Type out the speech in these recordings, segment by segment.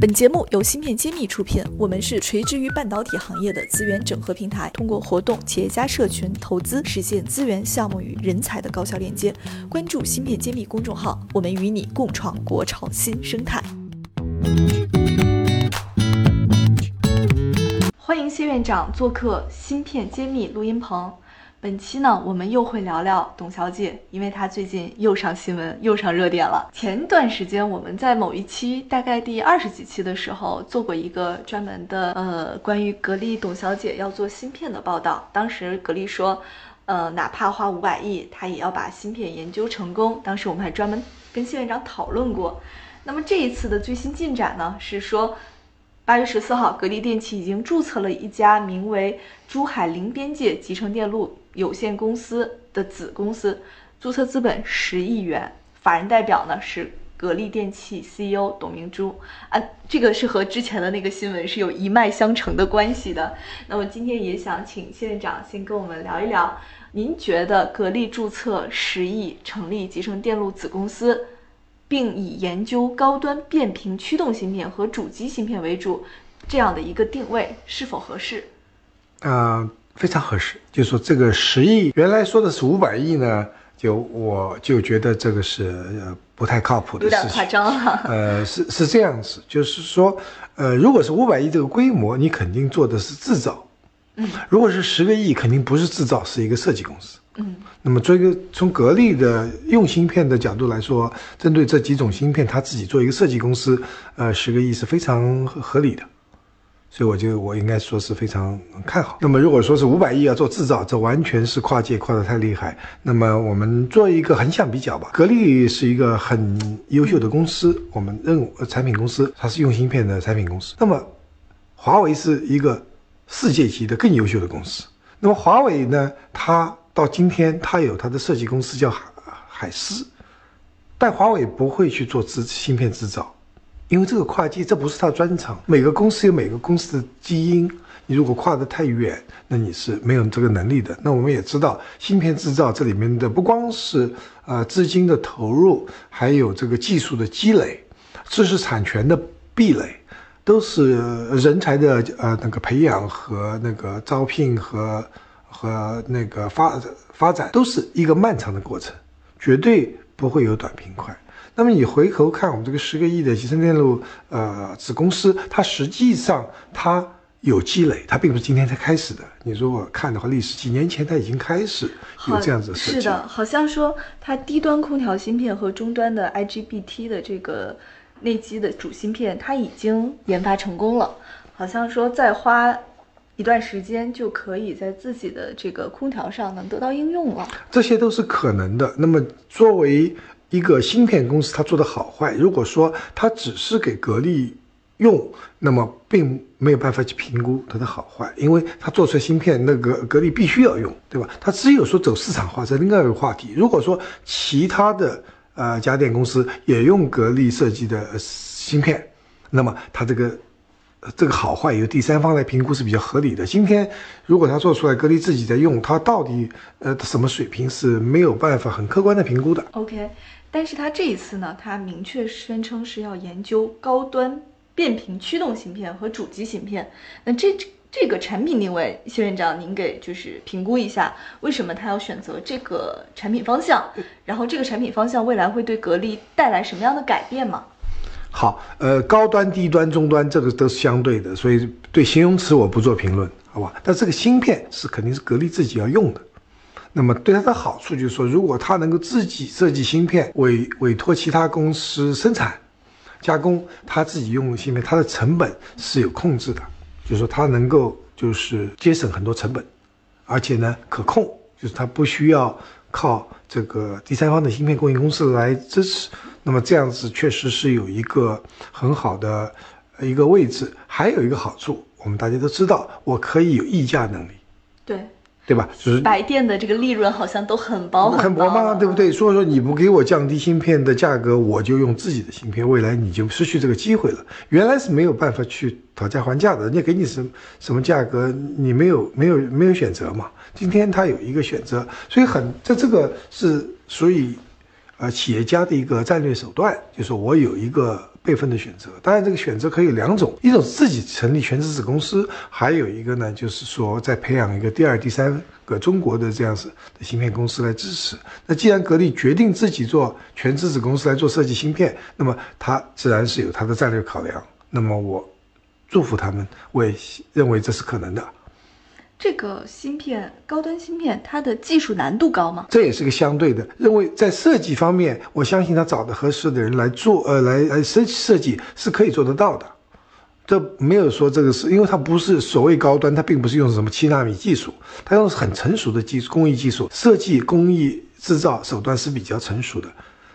本节目由芯片揭秘出品，我们是垂直于半导体行业的资源整合平台，通过活动、企业家社群、投资，实现资源、项目与人才的高效链接。关注芯片揭秘公众号，我们与你共创国潮新生态。欢迎谢院长做客芯片揭秘录音棚。本期呢，我们又会聊聊董小姐，因为她最近又上新闻，又上热点了。前段时间我们在某一期，大概第二十几期的时候，做过一个专门的呃关于格力董小姐要做芯片的报道。当时格力说，呃，哪怕花五百亿，她也要把芯片研究成功。当时我们还专门跟谢院长讨论过。那么这一次的最新进展呢，是说。八月十四号，格力电器已经注册了一家名为珠海零边界集成电路有限公司的子公司，注册资本十亿元，法人代表呢是格力电器 CEO 董明珠啊，这个是和之前的那个新闻是有一脉相承的关系的。那么今天也想请谢院长先跟我们聊一聊，您觉得格力注册十亿成立集成电路子公司？并以研究高端变频驱动芯片和主机芯片为主，这样的一个定位是否合适？啊，非常合适。就说这个十亿，原来说的是五百亿呢，就我就觉得这个是呃不太靠谱的事情，有点夸张了。呃，是是这样子，就是说，呃，如果是五百亿这个规模，你肯定做的是制造。嗯，如果是十个亿，肯定不是制造，是一个设计公司。嗯，那么做一个从格力的用芯片的角度来说，针对这几种芯片，他自己做一个设计公司，呃，十个亿是非常合理的，所以我就我应该说是非常看好。那么如果说是五百亿要做制造，这完全是跨界跨得太厉害。那么我们做一个横向比较吧，格力是一个很优秀的公司，我们认产品公司，它是用芯片的产品公司。那么华为是一个世界级的更优秀的公司。那么华为呢，它到今天，它有它的设计公司叫海海思，但华为不会去做制芯片制造，因为这个跨界这不是他专长。每个公司有每个公司的基因，你如果跨得太远，那你是没有这个能力的。那我们也知道，芯片制造这里面的不光是呃资金的投入，还有这个技术的积累、知识产权的壁垒，都是人才的呃那个培养和那个招聘和。和那个发发展都是一个漫长的过程，绝对不会有短平快。那么你回头看我们这个十个亿的集成电路呃子公司，它实际上它有积累，它并不是今天才开始的。你如果看的话，历史几年前它已经开始有这样子设计。是的，好像说它低端空调芯片和终端的 IGBT 的这个内机的主芯片，它已经研发成功了。好像说再花。一段时间就可以在自己的这个空调上能得到应用了，这些都是可能的。那么作为一个芯片公司，它做的好坏，如果说它只是给格力用，那么并没有办法去评估它的好坏，因为它做出来芯片，那个格力必须要用，对吧？它只有说走市场化，这另外一个话题。如果说其他的呃家电公司也用格力设计的芯片，那么它这个。这个好坏由第三方来评估是比较合理的。今天如果他做出来，格力自己在用，它到底呃什么水平是没有办法很客观的评估的。OK，但是他这一次呢，他明确宣称是要研究高端变频驱动芯片和主机芯片。那这这个产品定位，谢院长您给就是评估一下，为什么他要选择这个产品方向？然后这个产品方向未来会对格力带来什么样的改变吗？好，呃，高端、低端、中端，这个都是相对的，所以对形容词我不做评论，好吧？但这个芯片是肯定是格力自己要用的，那么对它的好处就是说，如果它能够自己设计芯片，委委托其他公司生产、加工，它自己用的芯片，它的成本是有控制的，就是说它能够就是节省很多成本，而且呢可控，就是它不需要靠这个第三方的芯片供应公司来支持。那么这样子确实是有一个很好的一个位置，还有一个好处，我们大家都知道，我可以有议价能力，对对吧？就是白电的这个利润好像都很薄很薄嘛，对不对？所以说你不给我降低芯片的价格，我就用自己的芯片，未来你就失去这个机会了。原来是没有办法去讨价还价的，人家给你什什么价格，你没有没有没有选择嘛。今天他有一个选择，所以很这这个是所以。呃企业家的一个战略手段，就是我有一个备份的选择。当然，这个选择可以有两种，一种是自己成立全资子公司，还有一个呢，就是说再培养一个第二、第三个中国的这样子的芯片公司来支持。那既然格力决定自己做全资子公司来做设计芯片，那么它自然是有它的战略考量。那么我祝福他们，我也认为这是可能的。这个芯片高端芯片，它的技术难度高吗？这也是个相对的，认为在设计方面，我相信他找的合适的人来做，呃，来来设设计是可以做得到的。这没有说这个是，因为它不是所谓高端，它并不是用什么七纳米技术，它用的是很成熟的技术工艺技术，设计工艺制造手段是比较成熟的。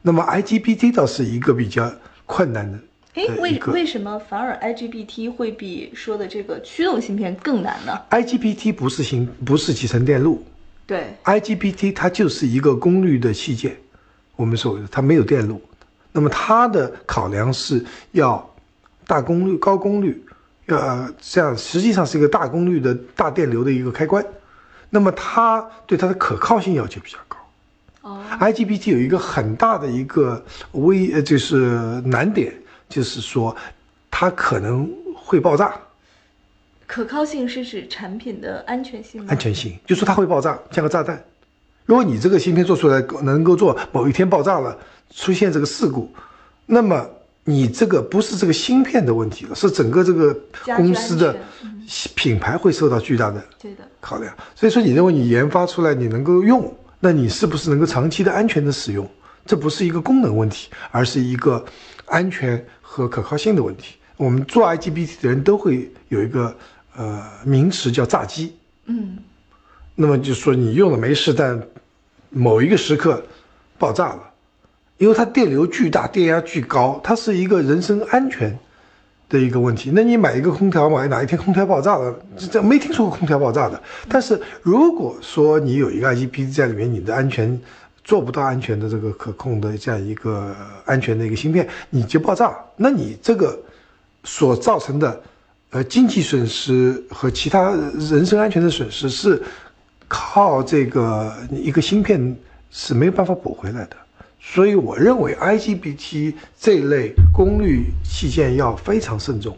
那么 IGBT 倒是一个比较困难的。哎，为为什么反而 IGBT 会比说的这个驱动芯片更难呢？IGBT 不是芯，不是集成电路。对，IGBT 它就是一个功率的器件，我们所谓的它没有电路。那么它的考量是要大功率、高功率，呃，这样实际上是一个大功率的大电流的一个开关。那么它对它的可靠性要求比较高。哦，IGBT 有一个很大的一个微，呃，就是难点。就是说，它可能会爆炸。可靠性是指产品的安全性吗？安全性，就说它会爆炸，像个炸弹。如果你这个芯片做出来能够做，某一天爆炸了，出现这个事故，那么你这个不是这个芯片的问题了，是整个这个公司的品牌会受到巨大的考量。所以说，你认为你研发出来你能够用，那你是不是能够长期的安全的使用？这不是一个功能问题，而是一个安全。和可靠性的问题，我们做 IGBT 的人都会有一个呃名词叫炸机，嗯，那么就说你用了没事，但某一个时刻爆炸了，因为它电流巨大，电压巨高，它是一个人身安全的一个问题。那你买一个空调，买哪一天空调爆炸了，这没听说过空调爆炸的。但是如果说你有一个 IGBT 在里面，你的安全。做不到安全的这个可控的这样一个安全的一个芯片，你就爆炸，那你这个所造成的呃经济损失和其他人身安全的损失是靠这个一个芯片是没有办法补回来的。所以我认为 IGBT 这类功率器件要非常慎重。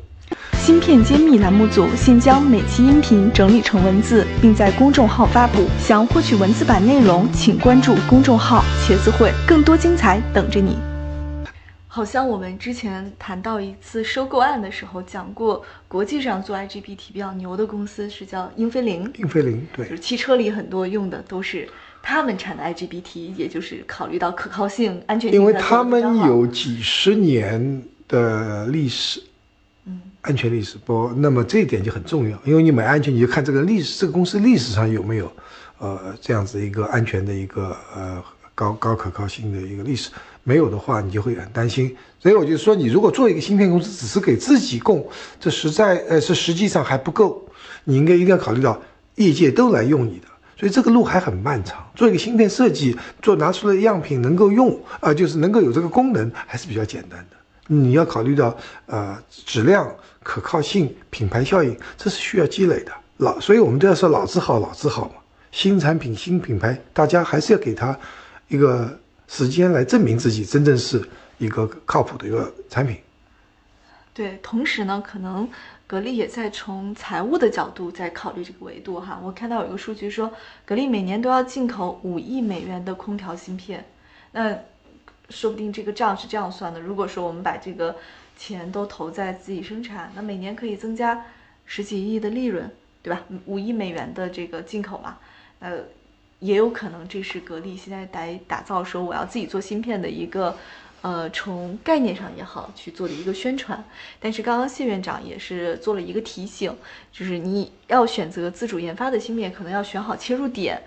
芯片揭秘栏目组现将每期音频整理成文字，并在公众号发布。想获取文字版内容，请关注公众号“茄子会”，更多精彩等着你。好像我们之前谈到一次收购案的时候，讲过国际上做 IGBT 比较牛的公司是叫英飞凌。英飞凌，对，就是汽车里很多用的都是他们产的 IGBT，也就是考虑到可靠性、安全性。因为他们有几十年的历史。安全历史不，那么这一点就很重要，因为你买安全，你就看这个历史，这个公司历史上有没有，呃，这样子一个安全的一个呃高高可靠性的一个历史，没有的话，你就会很担心。所以我就说，你如果做一个芯片公司，只是给自己供，这实在呃是实际上还不够，你应该一定要考虑到业界都来用你的，所以这个路还很漫长。做一个芯片设计，做拿出来的样品能够用，啊，就是能够有这个功能，还是比较简单的。你要考虑到，呃，质量、可靠性、品牌效应，这是需要积累的。老，所以我们都要说老字号，老字号嘛。新产品、新品牌，大家还是要给他一个时间来证明自己真正是一个靠谱的一个产品。对，同时呢，可能格力也在从财务的角度在考虑这个维度哈。我看到有一个数据说，格力每年都要进口五亿美元的空调芯片，那。说不定这个账是这样算的：如果说我们把这个钱都投在自己生产，那每年可以增加十几亿的利润，对吧？五亿美元的这个进口嘛，呃，也有可能这是格力现在来打造说我要自己做芯片的一个，呃，从概念上也好去做的一个宣传。但是刚刚谢院长也是做了一个提醒，就是你要选择自主研发的芯片，可能要选好切入点。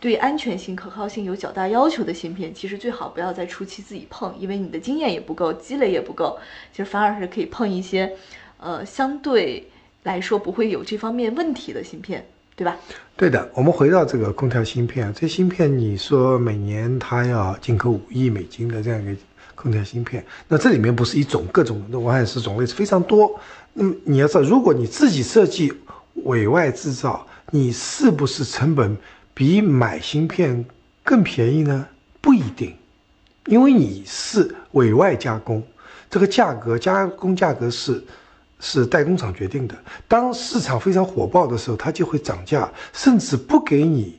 对安全性、可靠性有较大要求的芯片，其实最好不要在初期自己碰，因为你的经验也不够，积累也不够，其实反而是可以碰一些，呃，相对来说不会有这方面问题的芯片，对吧？对的，我们回到这个空调芯片，这芯片你说每年它要进口五亿美金的这样一个空调芯片，那这里面不是一种，各种的外是种类是非常多。那么你要知道，如果你自己设计、委外制造，你是不是成本？比买芯片更便宜呢？不一定，因为你是委外加工，这个价格加工价格是是代工厂决定的。当市场非常火爆的时候，它就会涨价，甚至不给你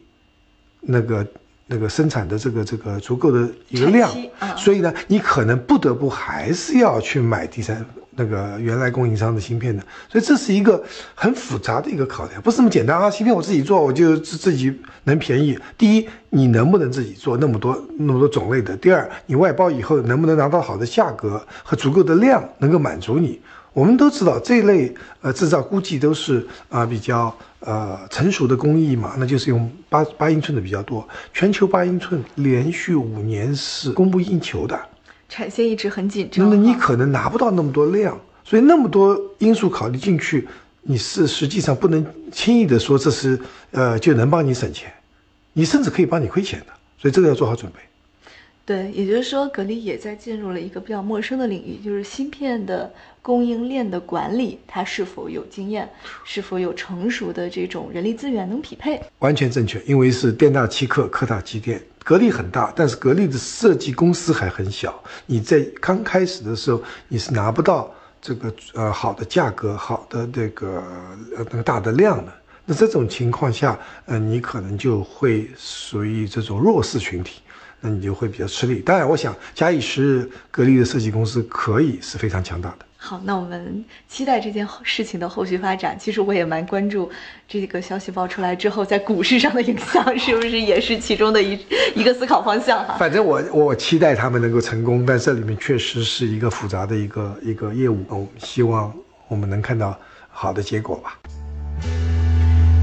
那个那个生产的这个这个足够的一个量，所以呢，你可能不得不还是要去买第三。那个原来供应商的芯片的，所以这是一个很复杂的一个考量，不是那么简单啊。芯片我自己做，我就自自己能便宜。第一，你能不能自己做那么多那么多种类的？第二，你外包以后能不能拿到好的价格和足够的量，能够满足你？我们都知道这一类呃制造估计都是啊比较呃成熟的工艺嘛，那就是用八八英寸的比较多。全球八英寸连续五年是供不应求的。产线一直很紧张，那么你可能拿不到那么多量，所以那么多因素考虑进去，你是实际上不能轻易的说这是呃就能帮你省钱，你甚至可以帮你亏钱的，所以这个要做好准备。对，也就是说，格力也在进入了一个比较陌生的领域，就是芯片的供应链的管理，它是否有经验，是否有成熟的这种人力资源能匹配？完全正确，因为是店大欺客，客大欺店。格力很大，但是格力的设计公司还很小，你在刚开始的时候，你是拿不到这个呃好的价格、好的这个呃那个大的量的。那这种情况下，呃，你可能就会属于这种弱势群体。那你就会比较吃力。当然，我想假以时日，格力的设计公司可以是非常强大的。好，那我们期待这件事情的后续发展。其实我也蛮关注这个消息爆出来之后，在股市上的影响，是不是也是其中的一一个思考方向哈？反正我我期待他们能够成功，但这里面确实是一个复杂的一个一个业务。我们希望我们能看到好的结果吧。